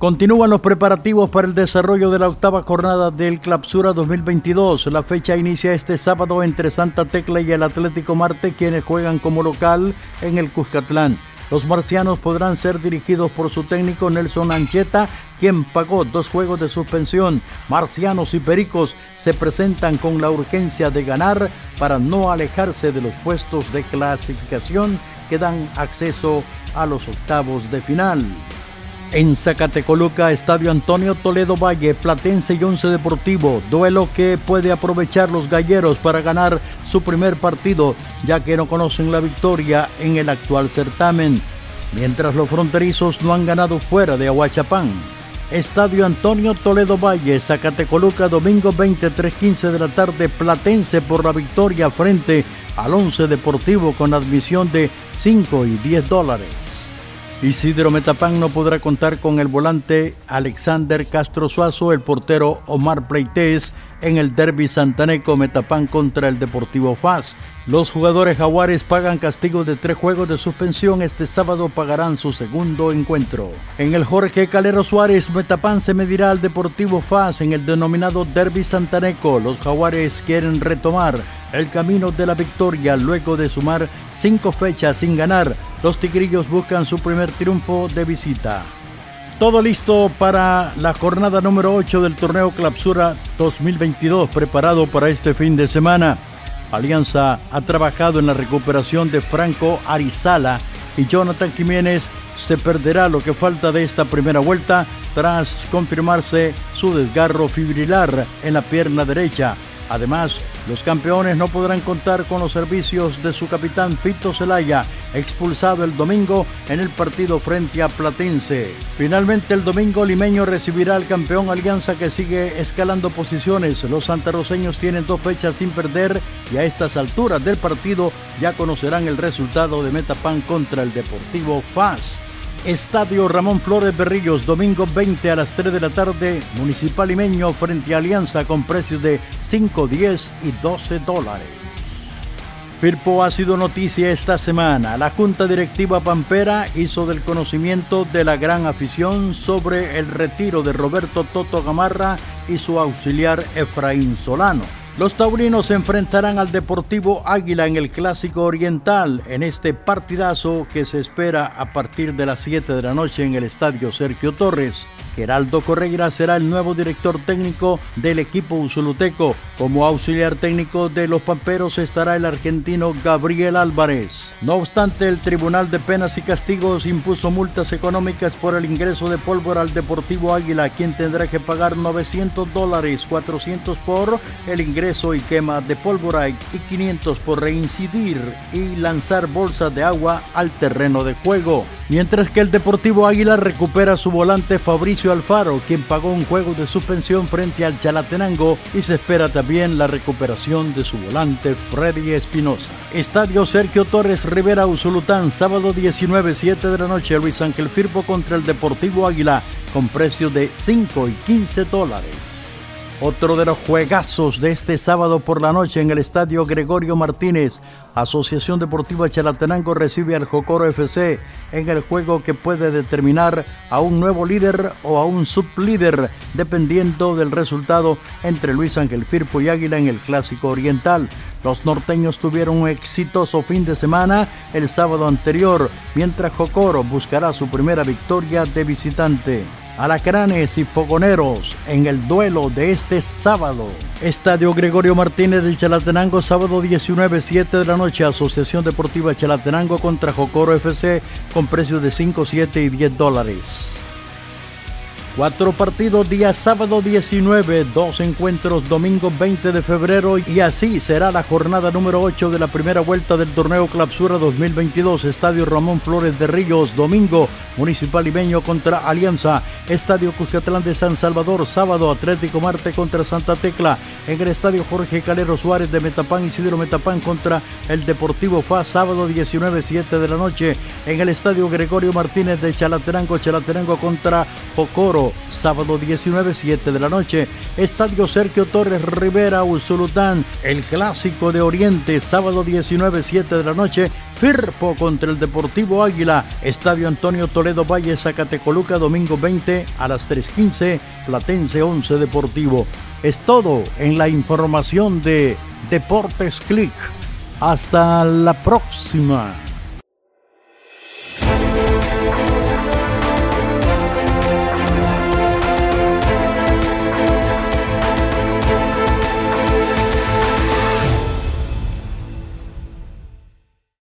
Continúan los preparativos para el desarrollo de la octava jornada del Clapsura 2022. La fecha inicia este sábado entre Santa Tecla y el Atlético Marte, quienes juegan como local en el Cuscatlán. Los marcianos podrán ser dirigidos por su técnico Nelson Ancheta, quien pagó dos juegos de suspensión. Marcianos y Pericos se presentan con la urgencia de ganar para no alejarse de los puestos de clasificación que dan acceso a los octavos de final. En Zacatecoluca, Estadio Antonio Toledo Valle, Platense y Once Deportivo, duelo que puede aprovechar los galleros para ganar su primer partido, ya que no conocen la victoria en el actual certamen, mientras los fronterizos no han ganado fuera de Aguachapán. Estadio Antonio Toledo Valle, Zacatecoluca, domingo 23:15 de la tarde, Platense por la victoria frente al Once Deportivo con admisión de 5 y 10 dólares. Isidro Metapán no podrá contar con el volante Alexander Castro Suazo, el portero Omar Pleites en el derby santaneco Metapán contra el Deportivo FAS. Los jugadores jaguares pagan castigo de tres juegos de suspensión. Este sábado pagarán su segundo encuentro. En el Jorge Calero Suárez, Metapán se medirá al Deportivo FAS en el denominado derby santaneco. Los jaguares quieren retomar el camino de la victoria luego de sumar cinco fechas sin ganar los tigrillos buscan su primer triunfo de visita. Todo listo para la jornada número 8 del torneo Clapsura 2022 preparado para este fin de semana. Alianza ha trabajado en la recuperación de Franco Arizala y Jonathan Jiménez se perderá lo que falta de esta primera vuelta tras confirmarse su desgarro fibrilar en la pierna derecha. Además, los campeones no podrán contar con los servicios de su capitán Fito Celaya, expulsado el domingo en el partido frente a Platense. Finalmente el domingo limeño recibirá al campeón Alianza que sigue escalando posiciones. Los santarroceños tienen dos fechas sin perder y a estas alturas del partido ya conocerán el resultado de Metapan contra el Deportivo FAS. Estadio Ramón Flores Berrillos, domingo 20 a las 3 de la tarde, Municipal Limeño frente a Alianza con precios de 5, 10 y 12 dólares. Firpo ha sido noticia esta semana. La Junta Directiva Pampera hizo del conocimiento de la gran afición sobre el retiro de Roberto Toto Gamarra y su auxiliar Efraín Solano. Los taurinos se enfrentarán al Deportivo Águila en el Clásico Oriental en este partidazo que se espera a partir de las 7 de la noche en el Estadio Sergio Torres. Geraldo Correira será el nuevo director técnico del equipo usuluteco. Como auxiliar técnico de los Pamperos estará el argentino Gabriel Álvarez. No obstante, el Tribunal de Penas y Castigos impuso multas económicas por el ingreso de pólvora al Deportivo Águila, quien tendrá que pagar 900 dólares, 400 por el ingreso y quema de pólvora y 500 por reincidir y lanzar bolsas de agua al terreno de juego. Mientras que el Deportivo Águila recupera su volante Fabricio Alfaro, quien pagó un juego de suspensión frente al Chalatenango y se espera también la recuperación de su volante Freddy Espinosa. Estadio Sergio Torres Rivera Usulután, sábado 19, 7 de la noche, Luis Ángel Firpo contra el Deportivo Águila, con precio de 5 y 15 dólares. Otro de los juegazos de este sábado por la noche en el estadio Gregorio Martínez. Asociación Deportiva Chalatenango recibe al Jocoro FC en el juego que puede determinar a un nuevo líder o a un sublíder, dependiendo del resultado entre Luis Ángel Firpo y Águila en el Clásico Oriental. Los norteños tuvieron un exitoso fin de semana el sábado anterior, mientras Jocoro buscará su primera victoria de visitante. Alacranes y Fogoneros en el duelo de este sábado. Estadio Gregorio Martínez del Chalatenango, sábado 19, 7 de la noche. Asociación Deportiva Chalatenango contra Jocoro FC con precios de 5, 7 y 10 dólares. Cuatro partidos día sábado 19, dos encuentros domingo 20 de febrero y así será la jornada número 8 de la primera vuelta del torneo Clapsura 2022. Estadio Ramón Flores de Ríos, domingo Municipal Ibeño contra Alianza. Estadio Cuscatlán de San Salvador, sábado Atlético Marte contra Santa Tecla. En el Estadio Jorge Calero Suárez de Metapán, Isidro Metapán contra el Deportivo FA, sábado 19, 7 de la noche. En el Estadio Gregorio Martínez de Chalaterango, Chalaterango contra Sábado 19, 7 de la noche. Estadio Sergio Torres Rivera, Usulután, el clásico de Oriente, sábado 19, 7 de la noche. Firpo contra el Deportivo Águila, Estadio Antonio Toledo Valle, Zacatecoluca, domingo 20 a las 3.15, Platense 11 Deportivo. Es todo en la información de Deportes Click. Hasta la próxima.